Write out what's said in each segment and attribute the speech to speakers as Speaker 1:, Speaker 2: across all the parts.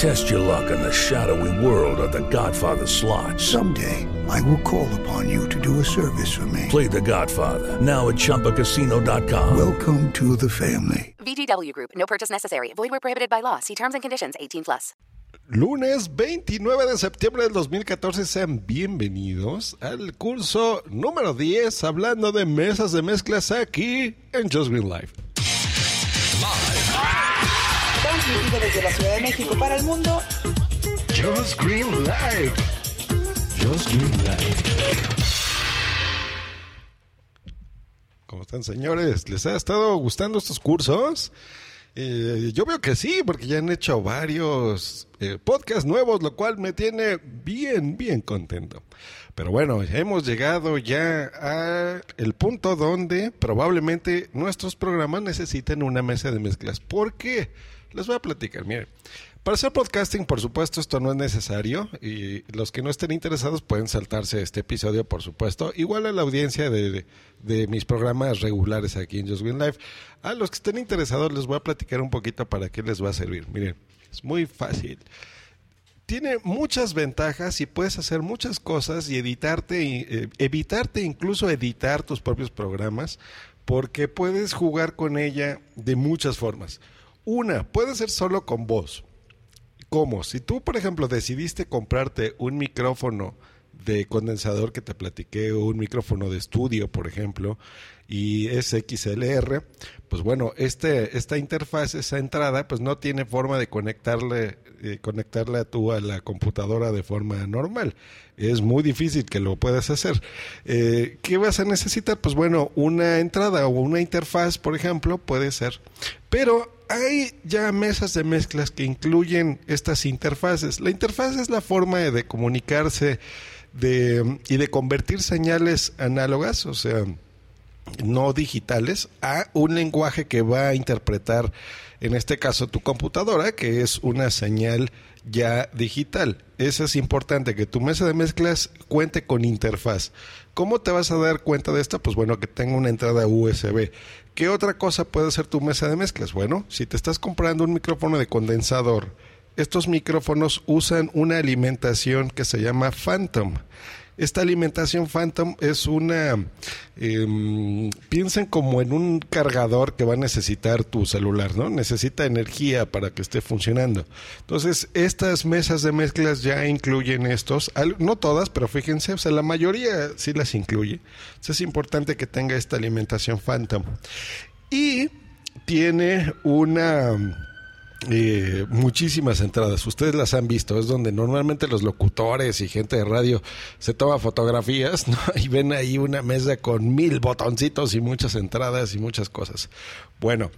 Speaker 1: Test your luck in the shadowy world of The Godfather slot.
Speaker 2: Someday, I will call upon you to do a service for me.
Speaker 1: Play The Godfather now at ChumbaCasino.com.
Speaker 2: Welcome to the family.
Speaker 3: VGW Group. No purchase necessary. Void where prohibited by law. See terms and conditions. 18 plus.
Speaker 4: Lunes 29 de septiembre del 2014, sean bienvenidos al curso número 10 hablando de mesas de mezclas aquí en Just Green Live.
Speaker 5: Desde la Ciudad de México para el mundo.
Speaker 4: Just Green. Just Green. ¿Cómo están, señores? ¿Les ha estado gustando estos cursos? Eh, yo veo que sí, porque ya han hecho varios eh, podcasts nuevos, lo cual me tiene bien, bien contento. Pero bueno, hemos llegado ya a el punto donde probablemente nuestros programas necesiten una mesa de mezclas. ¿Por qué? Les voy a platicar. Miren, para hacer podcasting, por supuesto, esto no es necesario y los que no estén interesados pueden saltarse este episodio, por supuesto. Igual a la audiencia de, de mis programas regulares aquí en Just Win Life. A los que estén interesados les voy a platicar un poquito para qué les va a servir. Miren, es muy fácil. Tiene muchas ventajas y puedes hacer muchas cosas y editarte, eh, evitarte incluso editar tus propios programas porque puedes jugar con ella de muchas formas. Una, puede ser solo con voz. ¿Cómo? Si tú, por ejemplo, decidiste comprarte un micrófono de condensador que te platiqué, o un micrófono de estudio, por ejemplo, y es XLR, pues bueno, este, esta interfaz, esa entrada, pues no tiene forma de conectarle, eh, conectarla tú a la computadora de forma normal. Es muy difícil que lo puedas hacer. Eh, ¿Qué vas a necesitar? Pues bueno, una entrada o una interfaz, por ejemplo, puede ser. Pero hay ya mesas de mezclas que incluyen estas interfaces. La interfaz es la forma de comunicarse y de convertir señales análogas, o sea, no digitales, a un lenguaje que va a interpretar, en este caso, tu computadora, que es una señal ya digital. Eso es importante, que tu mesa de mezclas cuente con interfaz. ¿Cómo te vas a dar cuenta de esto? Pues bueno, que tenga una entrada USB. ¿Qué otra cosa puede ser tu mesa de mezclas? Bueno, si te estás comprando un micrófono de condensador, estos micrófonos usan una alimentación que se llama Phantom. Esta alimentación Phantom es una... Eh, piensen como en un cargador que va a necesitar tu celular, ¿no? Necesita energía para que esté funcionando. Entonces, estas mesas de mezclas ya incluyen estos, no todas, pero fíjense, o sea, la mayoría sí las incluye. Entonces, es importante que tenga esta alimentación Phantom. Y tiene una eh, muchísimas entradas. Ustedes las han visto. Es donde normalmente los locutores y gente de radio se toma fotografías ¿no? y ven ahí una mesa con mil botoncitos y muchas entradas y muchas cosas. Bueno,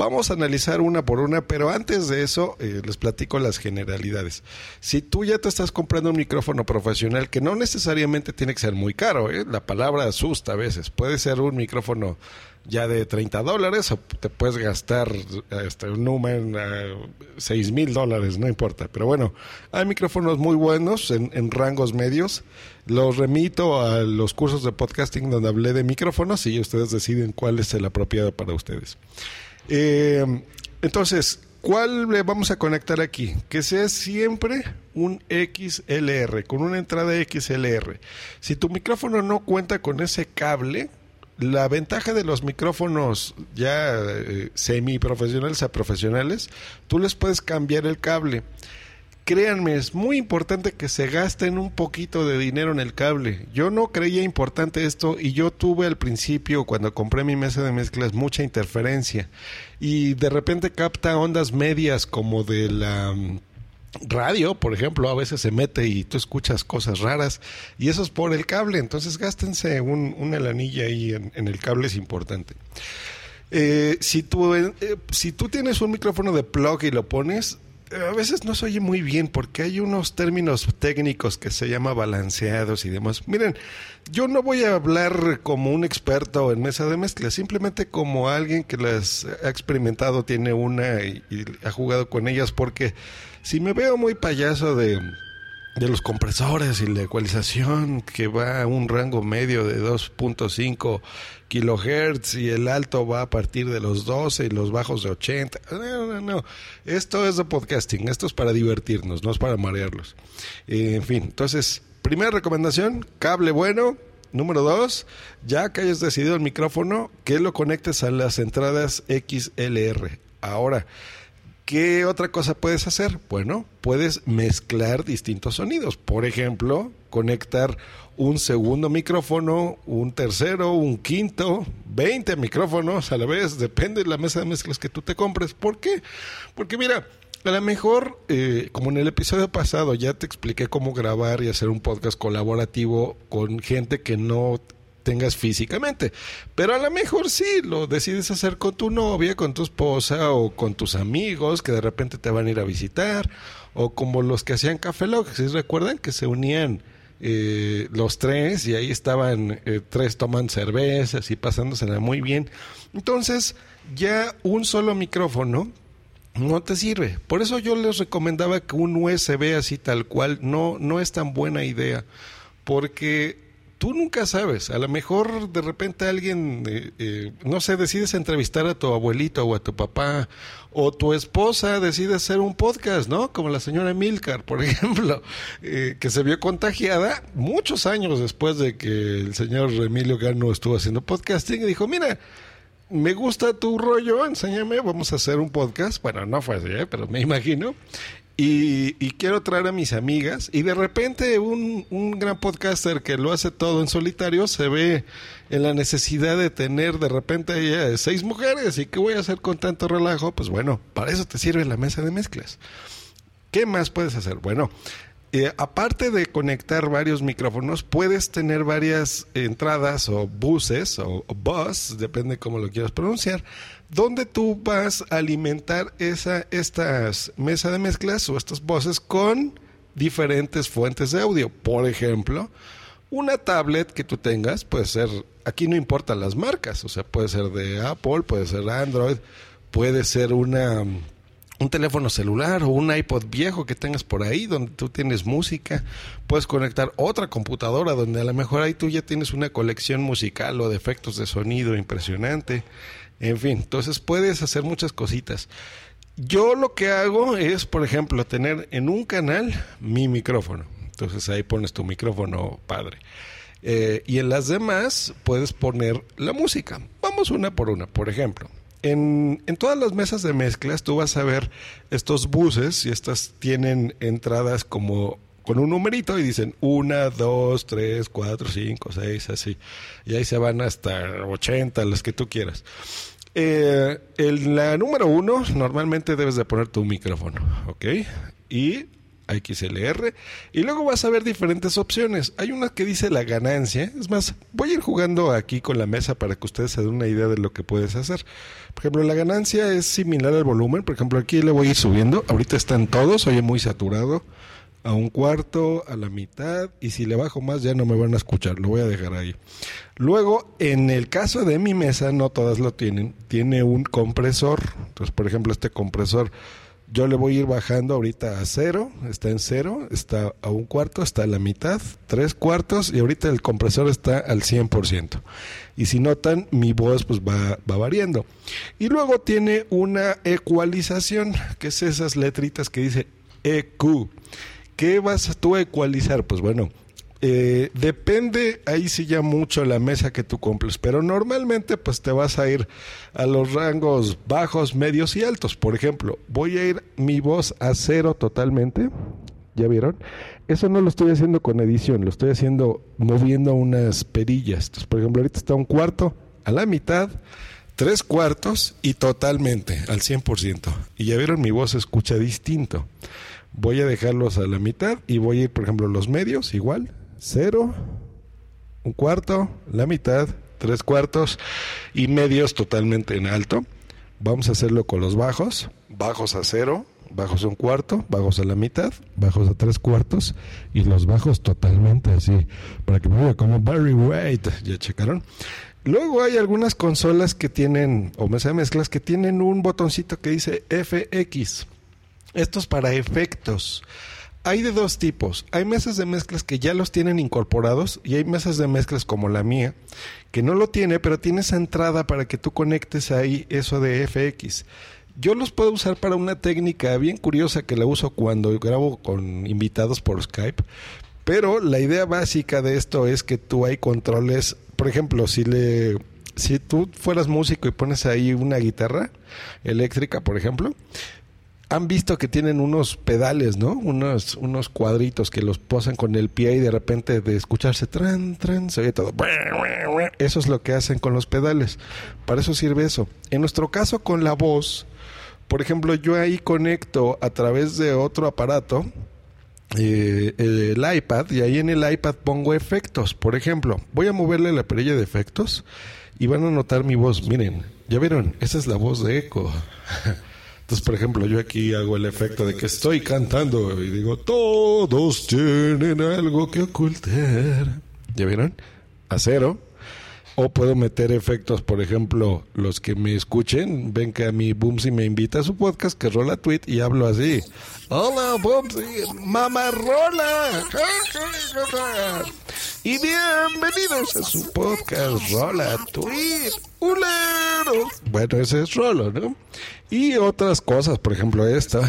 Speaker 4: Vamos a analizar una por una, pero antes de eso eh, les platico las generalidades. Si tú ya te estás comprando un micrófono profesional, que no necesariamente tiene que ser muy caro, ¿eh? la palabra asusta a veces, puede ser un micrófono ya de 30 dólares o te puedes gastar este, un número, 6 mil dólares, no importa. Pero bueno, hay micrófonos muy buenos en, en, rangos medios. Los remito a los cursos de podcasting donde hablé de micrófonos y ustedes deciden cuál es el apropiado para ustedes. Eh, entonces, ¿cuál le vamos a conectar aquí? Que sea siempre un XLR, con una entrada XLR. Si tu micrófono no cuenta con ese cable, la ventaja de los micrófonos ya eh, semi profesionales a profesionales, tú les puedes cambiar el cable. Créanme, es muy importante que se gasten un poquito de dinero en el cable. Yo no creía importante esto y yo tuve al principio, cuando compré mi mesa de mezclas, mucha interferencia. Y de repente capta ondas medias como de la mm, radio, por ejemplo, a veces se mete y tú escuchas cosas raras y eso es por el cable, entonces gástense un, una lanilla ahí en, en el cable es importante. Eh, si, tú, eh, si tú tienes un micrófono de plug y lo pones, a veces no se oye muy bien porque hay unos términos técnicos que se llama balanceados y demás. Miren, yo no voy a hablar como un experto en mesa de mezcla, simplemente como alguien que las ha experimentado, tiene una y, y ha jugado con ellas, porque si me veo muy payaso de de los compresores y la ecualización que va a un rango medio de 2.5 kilohertz y el alto va a partir de los 12 y los bajos de 80. No, no, no. Esto es de podcasting, esto es para divertirnos, no es para marearlos. Eh, en fin, entonces, primera recomendación, cable bueno. Número dos, ya que hayas decidido el micrófono, que lo conectes a las entradas XLR. Ahora, ¿Qué otra cosa puedes hacer? Bueno, puedes mezclar distintos sonidos. Por ejemplo, conectar un segundo micrófono, un tercero, un quinto, 20 micrófonos a la vez, depende de la mesa de mezclas que tú te compres. ¿Por qué? Porque mira, a lo mejor, eh, como en el episodio pasado, ya te expliqué cómo grabar y hacer un podcast colaborativo con gente que no tengas físicamente. Pero a lo mejor sí, lo decides hacer con tu novia, con tu esposa o con tus amigos que de repente te van a ir a visitar. O como los que hacían Café Log, ¿sí recuerdan que se unían eh, los tres y ahí estaban eh, tres tomando cervezas y pasándosela muy bien? Entonces ya un solo micrófono no te sirve. Por eso yo les recomendaba que un USB así tal cual no, no es tan buena idea. Porque tú nunca sabes. A lo mejor de repente alguien, eh, eh, no sé, decides entrevistar a tu abuelito o a tu papá, o tu esposa decide hacer un podcast, ¿no? Como la señora Milcar, por ejemplo, eh, que se vio contagiada muchos años después de que el señor Emilio Gano estuvo haciendo podcasting y dijo, mira, me gusta tu rollo, enséñame, vamos a hacer un podcast. Bueno, no fue así, pero me imagino. Y, quiero traer a mis amigas. Y de repente un, un, gran podcaster que lo hace todo en solitario se ve en la necesidad de tener de repente seis mujeres. ¿Y qué voy a hacer con tanto relajo? Pues bueno, para eso te sirve la mesa de mezclas. ¿Qué más puedes hacer? Bueno, eh, aparte de conectar varios micrófonos, puedes tener varias entradas o buses o, o bus, depende cómo lo quieras pronunciar, donde tú vas a alimentar esa, estas mesa de mezclas o estas voces con diferentes fuentes de audio. Por ejemplo, una tablet que tú tengas puede ser, aquí no importan las marcas, o sea, puede ser de Apple, puede ser Android, puede ser una un teléfono celular o un iPod viejo que tengas por ahí donde tú tienes música, puedes conectar otra computadora donde a lo mejor ahí tú ya tienes una colección musical o de efectos de sonido impresionante. En fin, entonces puedes hacer muchas cositas. Yo lo que hago es, por ejemplo, tener en un canal mi micrófono. Entonces ahí pones tu micrófono padre. Eh, y en las demás puedes poner la música. Vamos una por una. Por ejemplo, en, en, todas las mesas de mezclas tú vas a ver estos buses y estas tienen entradas como con un numerito y dicen una, dos, tres, cuatro, cinco, seis, así. Y ahí se van hasta 80, las que tú quieras. Eh, en la número uno, normalmente debes de poner tu micrófono, ¿ok? Y XLR. Y luego vas a ver diferentes opciones. Hay una que dice la ganancia. Es más, voy a ir jugando aquí con la mesa para que ustedes se den una idea de lo que puedes hacer. Por ejemplo, la ganancia es similar al volumen. Por ejemplo, aquí le voy a ir subiendo. Ahorita están todos, oye muy saturado. A un cuarto, a la mitad. Y si le bajo más ya no me van a escuchar. Lo voy a dejar ahí. Luego, en el caso de mi mesa, no todas lo tienen. Tiene un compresor. Entonces, por ejemplo, este compresor yo le voy a ir bajando ahorita a cero, está en cero, está a un cuarto, está a la mitad, tres cuartos y ahorita el compresor está al 100%. Y si notan, mi voz pues va, va variando. Y luego tiene una ecualización, que es esas letritas que dice EQ. ¿Qué vas tú a ecualizar? Pues bueno, Eh, depende ahí sí ya mucho la mesa que tú cumples, pero normalmente pues te vas a ir a los rangos bajos, medios y altos. Por ejemplo, voy a ir mi voz a cero totalmente. ¿Ya vieron? Eso no lo estoy haciendo con edición, lo estoy haciendo moviendo unas perillas. Entonces, por ejemplo, ahorita está un cuarto a la mitad, tres cuartos y totalmente al 100%. Y ya vieron, mi voz escucha distinto. Voy a dejarlos a la mitad y voy a ir, por ejemplo, los medios igual, cero, un cuarto, la mitad, tres cuartos y medios totalmente en alto. Vamos a hacerlo con los bajos, bajos a cero, bajos a un cuarto, bajos a la mitad, bajos a tres cuartos y los bajos totalmente así, para que me vea como Barry White. ¿Ya checaron? Luego hay algunas consolas que tienen, o mezclas, que tienen un botoncito que dice FX. Esto es para efectos. Hay de dos tipos. Hay mesas de mezclas que ya los tienen incorporados y hay mesas de mezclas como la mía que no lo tiene, pero tiene esa entrada para que tú conectes ahí eso de FX. Yo los puedo usar para una técnica bien curiosa que la uso cuando grabo con invitados por Skype, pero la idea básica de esto es que tú hay controles, por ejemplo, si le si tú fueras músico y pones ahí una guitarra eléctrica, por ejemplo, han visto que tienen unos pedales, ¿no? Unos, unos cuadritos que los posan con el pie y de repente de escucharse tran, tran, se oye todo. Eso es lo que hacen con los pedales. Para eso sirve eso. En nuestro caso con la voz, por ejemplo, yo ahí conecto a través de otro aparato eh, el iPad y ahí en el iPad pongo efectos. Por ejemplo, voy a moverle la perilla de efectos y van a notar mi voz. Miren, ya vieron, esa es la voz de eco. Entonces, por ejemplo, yo aquí hago el efecto de que estoy cantando y digo, todos tienen algo que ocultar. ¿Ya vieron? A cero. O puedo meter efectos, por ejemplo, los que me escuchen, ven que a mi Boomsy me invita a su podcast, que rola tweet, y hablo así. Hola, Boomsy, mamá rola. Y bienvenidos a su podcast, rola tweet. Bueno, ese es Rolo, ¿no? Y otras cosas, por ejemplo, esta.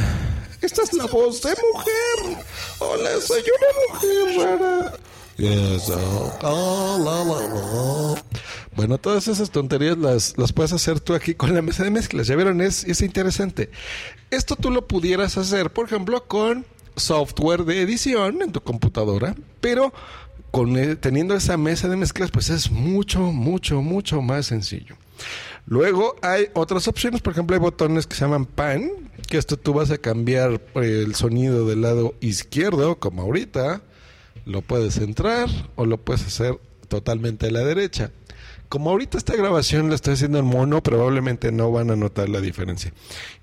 Speaker 4: Esta es la voz de mujer. Hola, soy una mujer rara. Oh, oh, la, la, la. Bueno, todas esas tonterías las, las puedes hacer tú aquí con la mesa de mezclas. Ya vieron, es, es interesante. Esto tú lo pudieras hacer, por ejemplo, con software de edición en tu computadora, pero con, eh, teniendo esa mesa de mezclas, pues es mucho, mucho, mucho más sencillo. Luego hay otras opciones, por ejemplo, hay botones que se llaman pan, que esto tú vas a cambiar el sonido del lado izquierdo, como ahorita, lo puedes entrar o lo puedes hacer totalmente a la derecha. Como ahorita esta grabación la estoy haciendo en mono, probablemente no van a notar la diferencia.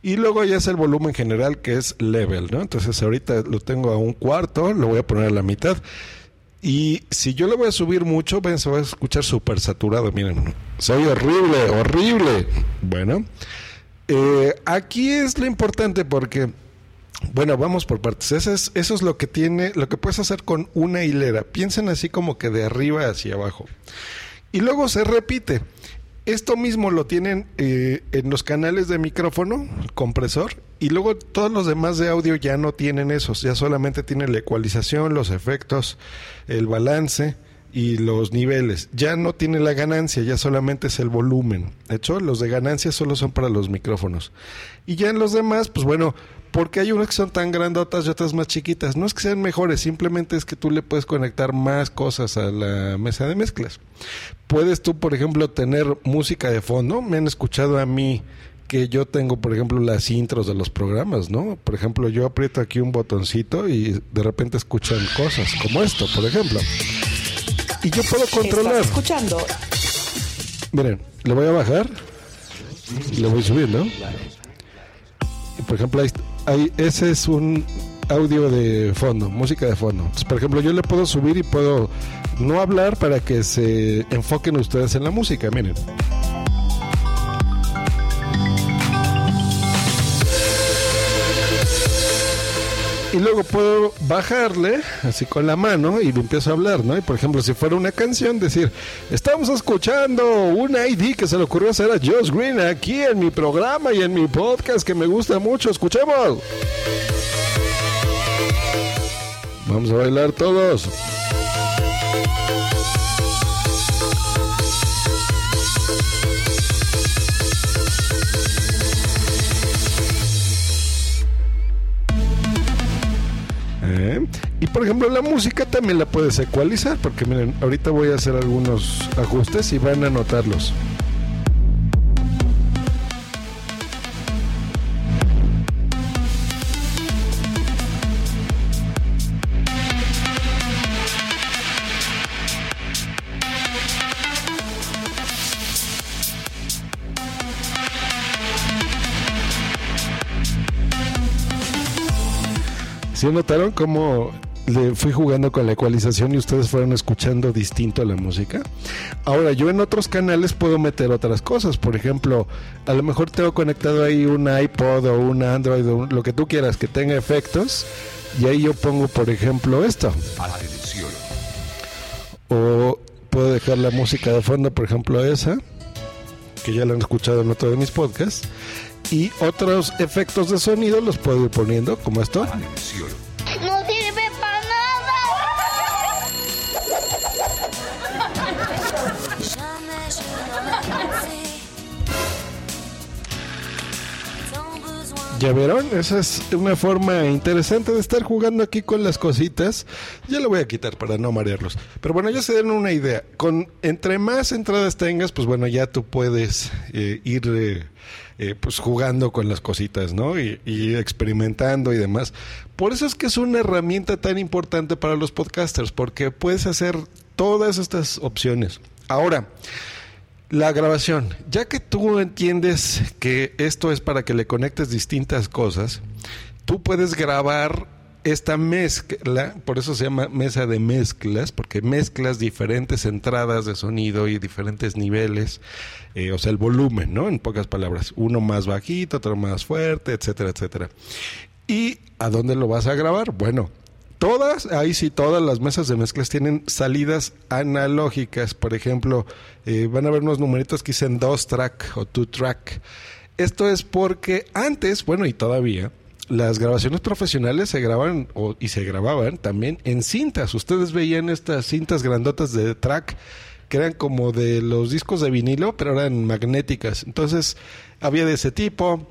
Speaker 4: Y luego ya es el volumen general que es level, ¿no? Entonces ahorita lo tengo a un cuarto, lo voy a poner a la mitad. Y si yo le voy a subir mucho, ven, se va a escuchar súper saturado. Miren, soy horrible, horrible. Bueno, eh, aquí es lo importante porque, bueno, vamos por partes. Eso es, eso es lo que tiene, lo que puedes hacer con una hilera. Piensen así como que de arriba hacia abajo. Y luego se repite. Esto mismo lo tienen eh, en los canales de micrófono, compresor, y luego todos los demás de audio ya no tienen esos, ya solamente tienen la ecualización, los efectos, el balance y los niveles. Ya no tiene la ganancia, ya solamente es el volumen. De hecho, los de ganancia solo son para los micrófonos. Y ya en los demás, pues bueno, porque hay unas que son tan grandotas y otras más chiquitas. No es que sean mejores, simplemente es que tú le puedes conectar más cosas a la mesa de mezclas. Puedes tú, por ejemplo, tener música de fondo. Me han escuchado a mí que yo tengo, por ejemplo, las intros de los programas, ¿no? Por ejemplo, yo aprieto aquí un botoncito y de repente escuchan cosas como esto, por ejemplo. Y yo puedo controlar.
Speaker 5: Estás escuchando
Speaker 4: Miren, le voy a bajar y le voy subiendo. Y, por ejemplo, ahí, ahí- ese es un audio de fondo, música de fondo. Entonces, por ejemplo, yo le puedo subir y puedo no hablar para que se enfoquen ustedes en la música. Miren. Y luego puedo bajarle así con la mano y empiezo a hablar, ¿no? Y por ejemplo, si fuera una canción, decir, estamos escuchando un ID que se le ocurrió hacer a Josh Green aquí en mi programa y en mi podcast que me gusta mucho. Escuchemos. Vamos a bailar todos. ¿Eh? Y por ejemplo, la música también la puedes ecualizar, porque miren, ahorita voy a hacer algunos ajustes y van a notarlos. ¿Sí notaron cómo le fui jugando con la ecualización y ustedes fueron escuchando distinto la música? Ahora, yo en otros canales puedo meter otras cosas. Por ejemplo, a lo mejor tengo conectado ahí un iPod o un Android o un- lo que tú quieras que tenga efectos. Y ahí yo pongo, por ejemplo, esto. O puedo dejar la música de fondo, por ejemplo, esa, que ya la han escuchado en otro de mis podcasts. Y otros efectos de sonido los puedo ir poniendo, como esto.
Speaker 6: No sirve para nada.
Speaker 4: ¿Ya vieron? Esa es una forma interesante de estar jugando aquí con las cositas. Ya lo voy a quitar para no marearlos. Pero bueno, ya se den una idea. Con entre más entradas tengas, pues bueno, ya tú puedes eh, ir eh, eh, pues jugando con las cositas, ¿no? Y, y experimentando y demás. Por eso es que es una herramienta tan importante para los podcasters, porque puedes hacer todas estas opciones. Ahora, la grabación, ya que tú entiendes que esto es para que le conectes distintas cosas, tú puedes grabar esta mezcla, por eso se llama mesa de mezclas, porque mezclas diferentes entradas de sonido y diferentes niveles, eh, o sea, el volumen, ¿no? En pocas palabras, uno más bajito, otro más fuerte, etcétera, etcétera. ¿Y a dónde lo vas a grabar? Bueno, Todas, ahí sí, todas las mesas de mezclas tienen salidas analógicas. Por ejemplo, eh, van a ver unos numeritos que dicen dos track o two track. Esto es porque antes, bueno, y todavía, las grabaciones profesionales se graban o, y se grababan también en cintas. Ustedes veían estas cintas grandotas de track que eran como de los discos de vinilo, pero eran magnéticas. Entonces, había de ese tipo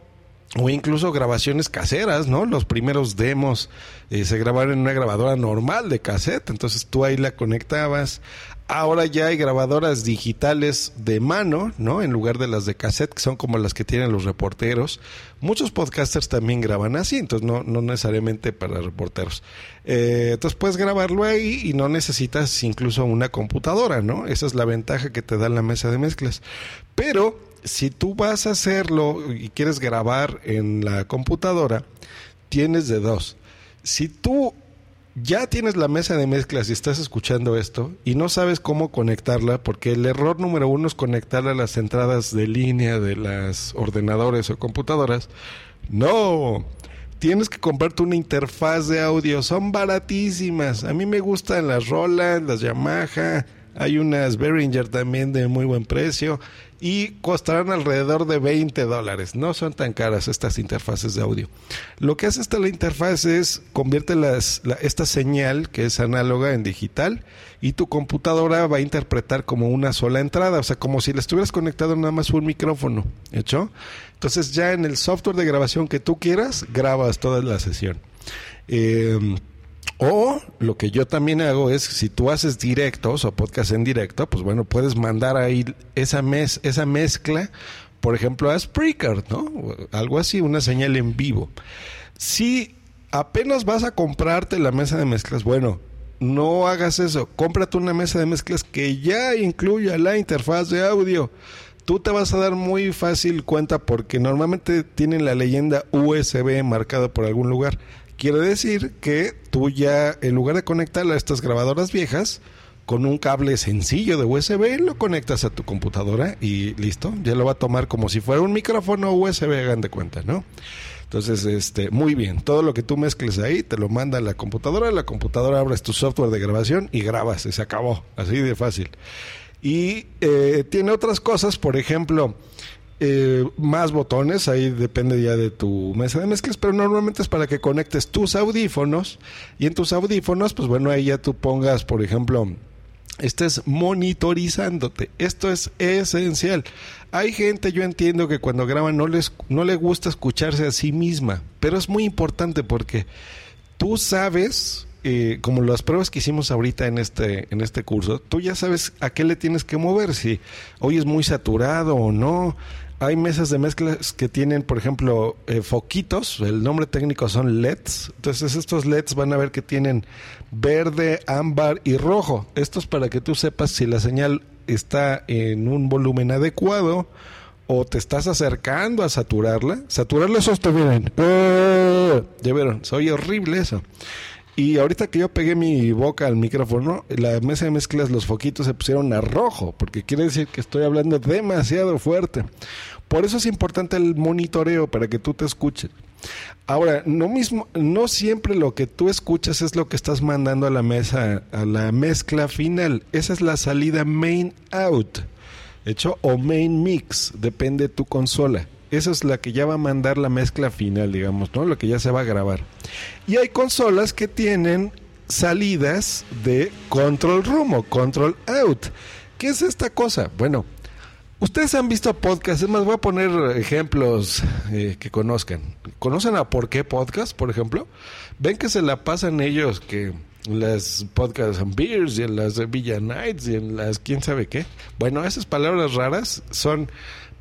Speaker 4: o incluso grabaciones caseras, ¿no? Los primeros demos eh, se grabaron en una grabadora normal de cassette, entonces tú ahí la conectabas. Ahora ya hay grabadoras digitales de mano, ¿no? En lugar de las de cassette, que son como las que tienen los reporteros. Muchos podcasters también graban así, entonces no, no necesariamente para reporteros. Eh, entonces puedes grabarlo ahí y no necesitas incluso una computadora, ¿no? Esa es la ventaja que te da la mesa de mezclas. Pero si tú vas a hacerlo y quieres grabar en la computadora, tienes de dos. Si tú ya tienes la mesa de mezclas y estás escuchando esto y no sabes cómo conectarla, porque el error número uno es conectarla a las entradas de línea de las ordenadores o computadoras, no. Tienes que comprarte una interfaz de audio, son baratísimas. A mí me gustan las Roland, las Yamaha, hay unas Behringer también de muy buen precio y costarán alrededor de 20 dólares. No son tan caras estas interfaces de audio. Lo que hace esta la interfaz es convierte las, la- esta señal que es análoga en digital y tu computadora va a interpretar como una sola entrada, o sea, como si le estuvieras conectado nada más un micrófono, ¿hecho? Entonces ya en el software de grabación que tú quieras, grabas toda la sesión. Eh, o lo que yo también hago es, si tú haces directos o podcast en directo, pues bueno, puedes mandar ahí esa, esa mezcla, por ejemplo, a Spreaker, ¿no? Algo así, una señal en vivo. Si apenas vas a comprarte la mesa de mezclas, bueno, no hagas eso. Cómprate una mesa de mezclas que ya incluya la interfaz de audio. Tú te vas a dar muy fácil cuenta porque normalmente tienen la leyenda USB marcada por algún lugar. Quiere decir que tú ya, en lugar de conectarla a estas grabadoras viejas, con un cable sencillo de USB, lo conectas a tu computadora y listo. Ya lo va a tomar como si fuera un micrófono USB, hagan de cuenta, ¿no? Entonces, este, muy bien. Todo lo que tú mezcles ahí, te lo manda a la computadora. La computadora abres tu software de grabación y grabas. Y se acabó. Así de fácil. Y eh, tiene otras cosas, por ejemplo, eh, más botones, ahí depende ya de tu mesa de mezclas, pero normalmente es para que conectes tus audífonos y en tus audífonos, pues bueno, ahí ya tú pongas, por ejemplo, estés monitorizándote. Esto es esencial. Hay gente, yo entiendo que cuando graban no les no le gusta escucharse a sí misma, pero es muy importante porque tú sabes eh, como las pruebas que hicimos ahorita en este, en este curso, tú ya sabes a qué le tienes que mover, si hoy es muy saturado o no. Hay mesas de mezclas que tienen, por ejemplo, eh, foquitos, el nombre técnico son LEDs. Entonces estos LEDs van a ver que tienen verde, ámbar y rojo. Esto es para que tú sepas si la señal está en un volumen adecuado o te estás acercando a saturarla. Saturarla eso está bien. ¡Eh! Ya vieron, soy horrible eso. Y ahorita que yo pegué mi boca al micrófono, la mesa de mezclas, los foquitos se pusieron a rojo, porque quiere decir que estoy hablando demasiado fuerte. Por eso es importante el monitoreo para que tú te escuches. Ahora, no mismo, no siempre lo que tú escuchas es lo que estás mandando a la mesa, a la mezcla final. Esa es la salida main out, hecho o main mix, depende de tu consola. Esa es la que ya va a mandar la mezcla final, digamos, ¿no? Lo que ya se va a grabar. Y hay consolas que tienen salidas de control room o control out. ¿Qué es esta cosa? Bueno, ustedes han visto podcasts, es más, voy a poner ejemplos eh, que conozcan. ¿Conocen a Por qué Podcast, por ejemplo? Ven que se la pasan ellos que las podcasts and beers y en las Villa Nights y en las quién sabe qué. Bueno, esas palabras raras son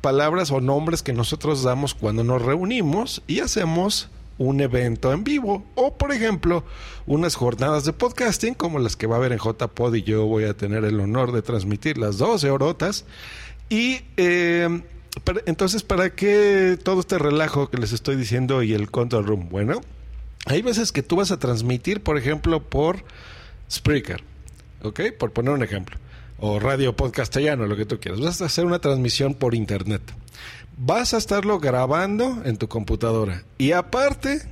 Speaker 4: palabras o nombres que nosotros damos cuando nos reunimos y hacemos un evento en vivo o por ejemplo unas jornadas de podcasting como las que va a haber en JPod y yo voy a tener el honor de transmitir las 12 horotas y eh, entonces para qué todo este relajo que les estoy diciendo y el control room bueno hay veces que tú vas a transmitir por ejemplo por Spreaker ¿ok? Por poner un ejemplo. O radio podcastellano, lo que tú quieras. Vas a hacer una transmisión por internet. Vas a estarlo grabando en tu computadora. Y aparte,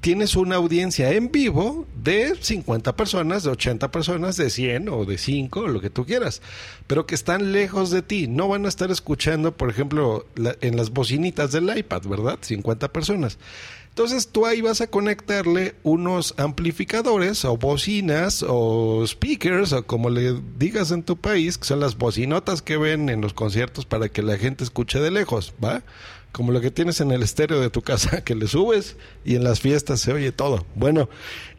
Speaker 4: tienes una audiencia en vivo de 50 personas, de 80 personas, de 100 o de 5, lo que tú quieras. Pero que están lejos de ti. No van a estar escuchando, por ejemplo, en las bocinitas del iPad, ¿verdad? 50 personas. Entonces tú ahí vas a conectarle unos amplificadores o bocinas o speakers o como le digas en tu país, que son las bocinotas que ven en los conciertos para que la gente escuche de lejos, ¿va? Como lo que tienes en el estéreo de tu casa, que le subes y en las fiestas se oye todo. Bueno,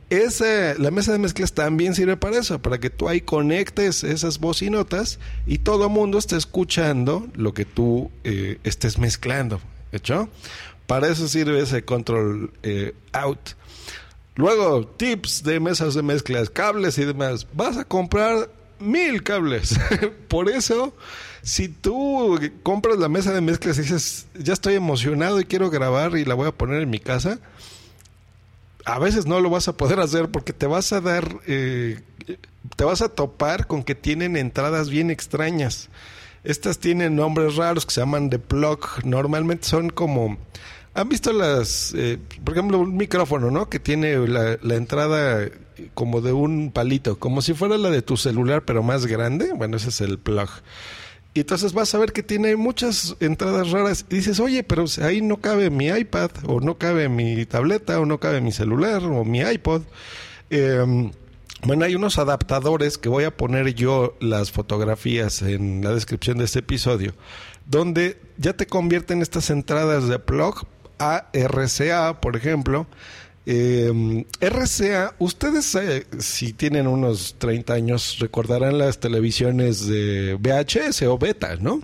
Speaker 4: esa, la mesa de mezclas también sirve para eso, para que tú ahí conectes esas bocinotas y todo el mundo esté escuchando lo que tú eh, estés mezclando. ¿Hecho? Para eso sirve ese control eh, out. Luego, tips de mesas de mezclas, cables y demás. Vas a comprar mil cables. Por eso, si tú compras la mesa de mezclas y dices, ya estoy emocionado y quiero grabar y la voy a poner en mi casa, a veces no lo vas a poder hacer porque te vas a dar, eh, te vas a topar con que tienen entradas bien extrañas. Estas tienen nombres raros que se llaman de plug. Normalmente son como... ¿Han visto las, eh, por ejemplo, un micrófono, ¿no? Que tiene la, entrada como de un palito, como si fuera la de tu celular, pero más grande. Bueno, ese es el plug. Y entonces vas a ver que tiene muchas entradas raras. Y dices, oye, pero ahí no cabe mi iPad, o no cabe mi tableta, o no cabe mi celular, o mi iPod. Eh, bueno, hay unos adaptadores que voy a poner yo las fotografías en la descripción de este episodio, donde ya te convierten estas entradas de plug a RCA, por ejemplo. Eh, RCA, ustedes eh, si tienen unos 30 años recordarán las televisiones de VHS o beta, ¿no?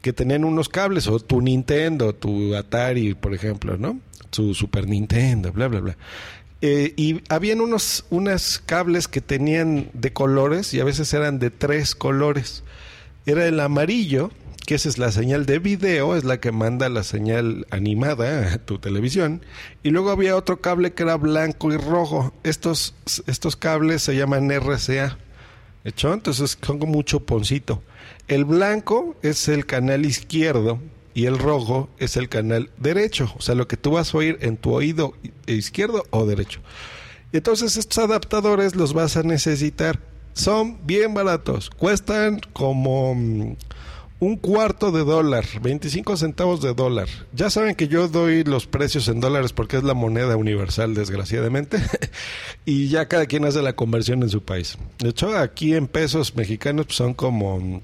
Speaker 4: Que tenían unos cables, o tu Nintendo, tu Atari, por ejemplo, ¿no? Su Super Nintendo, bla, bla, bla. Eh, y habían unos unas cables que tenían de colores y a veces eran de tres colores. Era el amarillo, que esa es la señal de video, es la que manda la señal animada a tu televisión. Y luego había otro cable que era blanco y rojo. Estos, estos cables se llaman RCA. ¿Hecho? Entonces son como un chuponcito. El blanco es el canal izquierdo y el rojo es el canal derecho. O sea, lo que tú vas a oír en tu oído izquierdo o derecho. Entonces estos adaptadores los vas a necesitar. Son bien baratos. Cuestan como un cuarto de dólar, 25 centavos de dólar. Ya saben que yo doy los precios en dólares porque es la moneda universal, desgraciadamente. y ya cada quien hace la conversión en su país. De hecho, aquí en pesos mexicanos pues, son como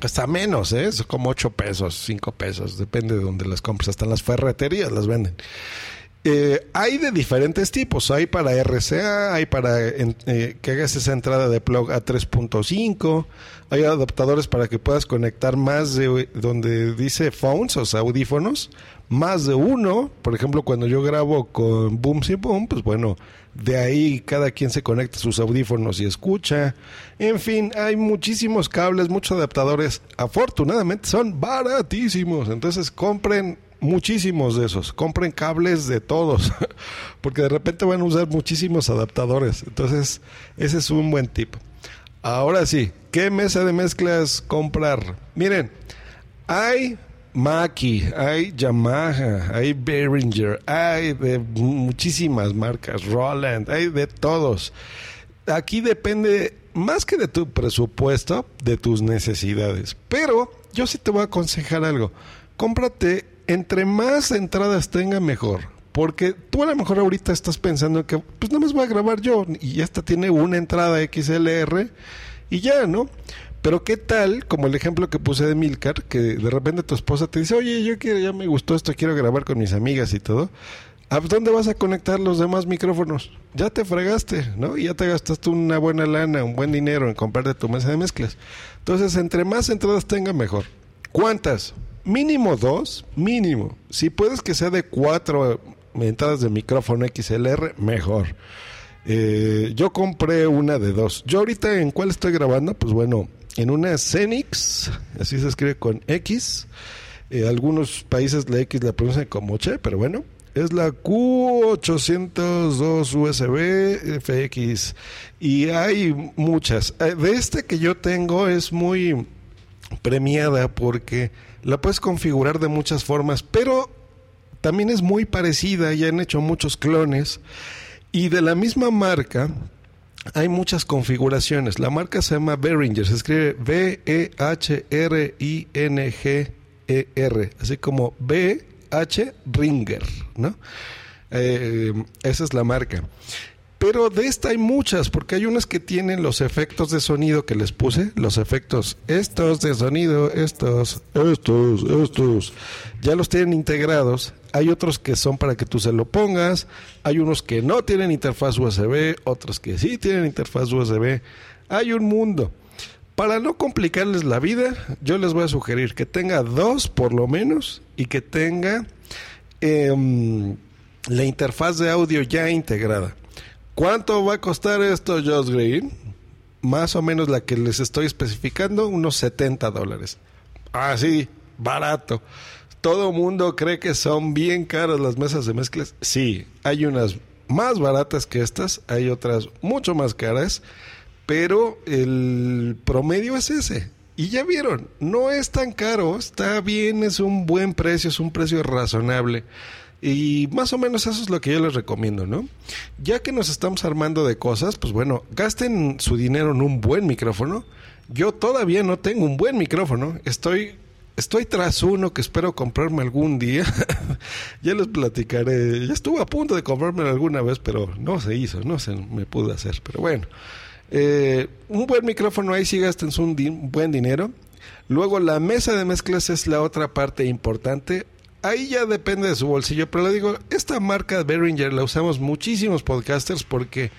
Speaker 4: hasta menos, ¿eh? Es como 8 pesos, 5 pesos, depende de donde las compres. Hasta en las ferreterías las venden. Eh, hay de diferentes tipos. Hay para RCA, hay para eh, que hagas esa entrada de plug a 3.5. Hay adaptadores para que puedas conectar más de donde dice phones, o sea, audífonos, más de uno. Por ejemplo, cuando yo grabo con Boom y Boom, pues bueno, de ahí cada quien se conecta sus audífonos y escucha. En fin, hay muchísimos cables, muchos adaptadores. Afortunadamente son baratísimos. Entonces compren muchísimos de esos. Compren cables de todos. Porque de repente van a usar muchísimos adaptadores. Entonces, ese es un buen tip. Ahora sí, ¿qué mesa de mezclas comprar? Miren, hay Mackie, hay Yamaha, hay Behringer, hay de muchísimas marcas, Roland, hay de todos. Aquí depende más que de tu presupuesto, de tus necesidades. Pero yo sí te voy a aconsejar algo. Cómprate entre más entradas tenga mejor. Porque tú a lo mejor ahorita estás pensando que pues no más voy a grabar yo y esta tiene una entrada XLR y ya, ¿no? Pero qué tal, como el ejemplo que puse de Milcar, que de repente tu esposa te dice, oye, yo quiero, ya me gustó esto, quiero grabar con mis amigas y todo. ¿A dónde vas a conectar los demás micrófonos? Ya te fregaste, ¿no? Y ya te gastaste una buena lana, un buen dinero en comprarte tu mesa de mezclas. Entonces, entre más entradas tenga, mejor. ¿Cuántas? Mínimo dos, mínimo. Si puedes que sea de cuatro entradas de micrófono XLR, mejor. Eh, yo compré una de dos. Yo ahorita en cuál estoy grabando, pues bueno, en una Cenix, así se escribe con X. Eh, algunos países la X la pronuncian como Che, pero bueno, es la Q802 USB FX y hay muchas. Eh, De este que yo tengo es muy premiada porque la puedes configurar de muchas formas, pero también es muy parecida, ya han hecho muchos clones y de la misma marca hay muchas configuraciones. La marca se llama Behringer, se escribe B-E-H-R-I-N-G-E-R, así como B-H Ringer, ¿no? Eh, esa es la marca. Pero de esta hay muchas, porque hay unas que tienen los efectos de sonido que les puse, los efectos estos de sonido, estos, estos, estos, ya los tienen integrados. Hay otros que son para que tú se lo pongas, hay unos que no tienen interfaz USB, otros que sí tienen interfaz USB. Hay un mundo. Para no complicarles la vida, yo les voy a sugerir que tenga dos por lo menos y que tenga em, la interfaz de audio ya integrada. ¿Cuánto va a costar esto, Josh Green? Más o menos la que les estoy especificando, unos 70 dólares. Ah, sí, barato. Todo mundo cree que son bien caras las mesas de mezclas. Sí, hay unas más baratas que estas, hay otras mucho más caras, pero el promedio es ese. Y ya vieron, no es tan caro, está bien, es un buen precio, es un precio razonable. Y más o menos eso es lo que yo les recomiendo, ¿no? Ya que nos estamos armando de cosas, pues bueno, gasten su dinero en un buen micrófono. Yo todavía no tengo un buen micrófono. Estoy, estoy tras uno que espero comprarme algún día. ya les platicaré. Ya estuve a punto de comprármelo alguna vez, pero no se hizo, no se me pudo hacer. Pero bueno, eh, un buen micrófono ahí sí gasten un di- buen dinero. Luego la mesa de mezclas es la otra parte importante. Ahí ya depende de su bolsillo, pero le digo, esta marca Behringer la usamos muchísimos podcasters porque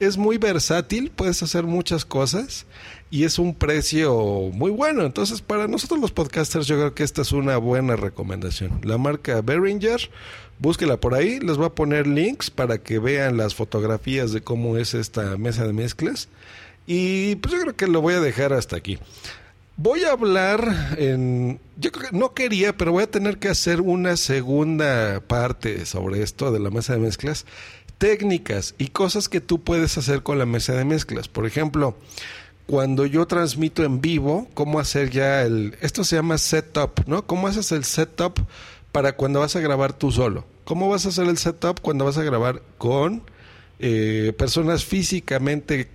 Speaker 4: es muy versátil, puedes hacer muchas cosas y es un precio muy bueno. Entonces, para nosotros los podcasters, yo creo que esta es una buena recomendación. La marca Behringer, búsquela por ahí, les voy a poner links para que vean las fotografías de cómo es esta mesa de mezclas. Y pues yo creo que lo voy a dejar hasta aquí. Voy a hablar en... Yo creo que no quería, pero voy a tener que hacer una segunda parte sobre esto de la mesa de mezclas. Técnicas y cosas que tú puedes hacer con la mesa de mezclas. Por ejemplo, cuando yo transmito en vivo, cómo hacer ya el... Esto se llama setup, ¿no? ¿Cómo haces el setup para cuando vas a grabar tú solo? ¿Cómo vas a hacer el setup cuando vas a grabar con eh, personas físicamente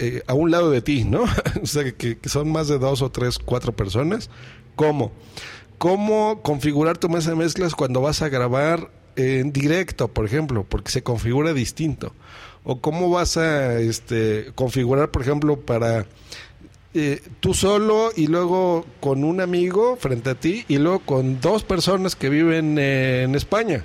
Speaker 4: eh, a un lado de ti, ¿no? o sea, que, son más de dos o tres, cuatro personas. ¿Cómo? ¿Cómo configurar tu mesa de mezclas cuando vas a grabar en directo, por ejemplo? Porque se configura distinto. O cómo vas a este, configurar, por ejemplo, para eh, tú solo y luego con un amigo frente a ti y luego con dos personas que viven en España.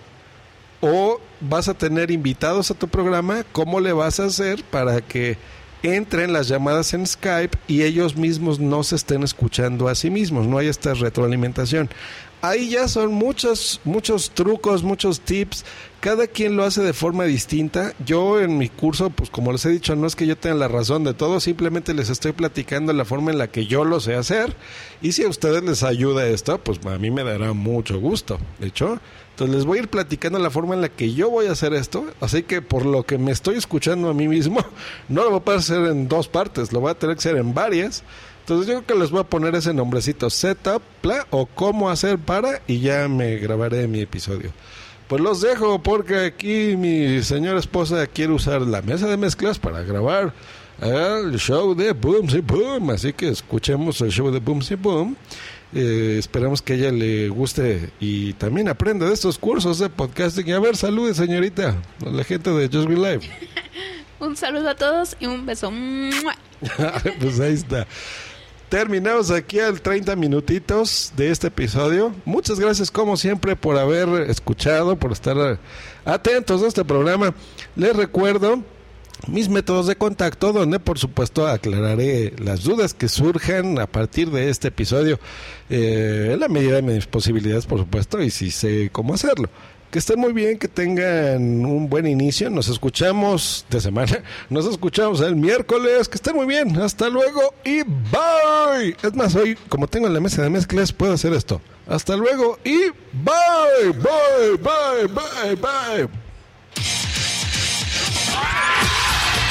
Speaker 4: o vas a tener invitados a tu programa, ¿cómo le vas a hacer para que entren las llamadas en Skype y ellos mismos no se estén escuchando a sí mismos, no hay esta retroalimentación. Ahí ya son muchos, muchos trucos, muchos tips. Cada quien lo hace de forma distinta. Yo en mi curso, pues como les he dicho, no es que yo tenga la razón de todo, simplemente les estoy platicando la forma en la que yo lo sé hacer. Y si a ustedes les ayuda esto, pues a mí me dará mucho gusto. De hecho, entonces les voy a ir platicando la forma en la que yo voy a hacer esto. Así que por lo que me estoy escuchando a mí mismo, no lo voy a poder hacer en dos partes, lo voy a tener que hacer en varias. Entonces yo creo que les voy a poner ese nombrecito, setup, pla, o cómo hacer para, y ya me grabaré mi episodio. Pues los dejo porque aquí mi señora esposa quiere usar la mesa de mezclas para grabar el show de Boom y Boom. Así que escuchemos el show de Boom y Boom. Eh, esperamos que a ella le guste y también aprenda de estos cursos de podcasting. Y a ver, salude señorita, a la gente de Just Be Live.
Speaker 7: Un saludo a todos y un beso.
Speaker 4: Pues ahí está. Terminamos aquí al 30 minutitos de este episodio. Muchas gracias como siempre por haber escuchado, por estar atentos a este programa. Les recuerdo mis métodos de contacto donde por supuesto aclararé las dudas que surjan a partir de este episodio eh, en la medida de mis posibilidades por supuesto y si sé cómo hacerlo. Que estén muy bien, que tengan un buen inicio. Nos escuchamos de semana. Nos escuchamos el miércoles. Que estén muy bien. Hasta luego y bye. Es más, hoy, como tengo en la mesa de mezclas, puedo hacer esto. Hasta luego y bye. Bye, bye, bye, bye.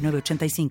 Speaker 8: 906985.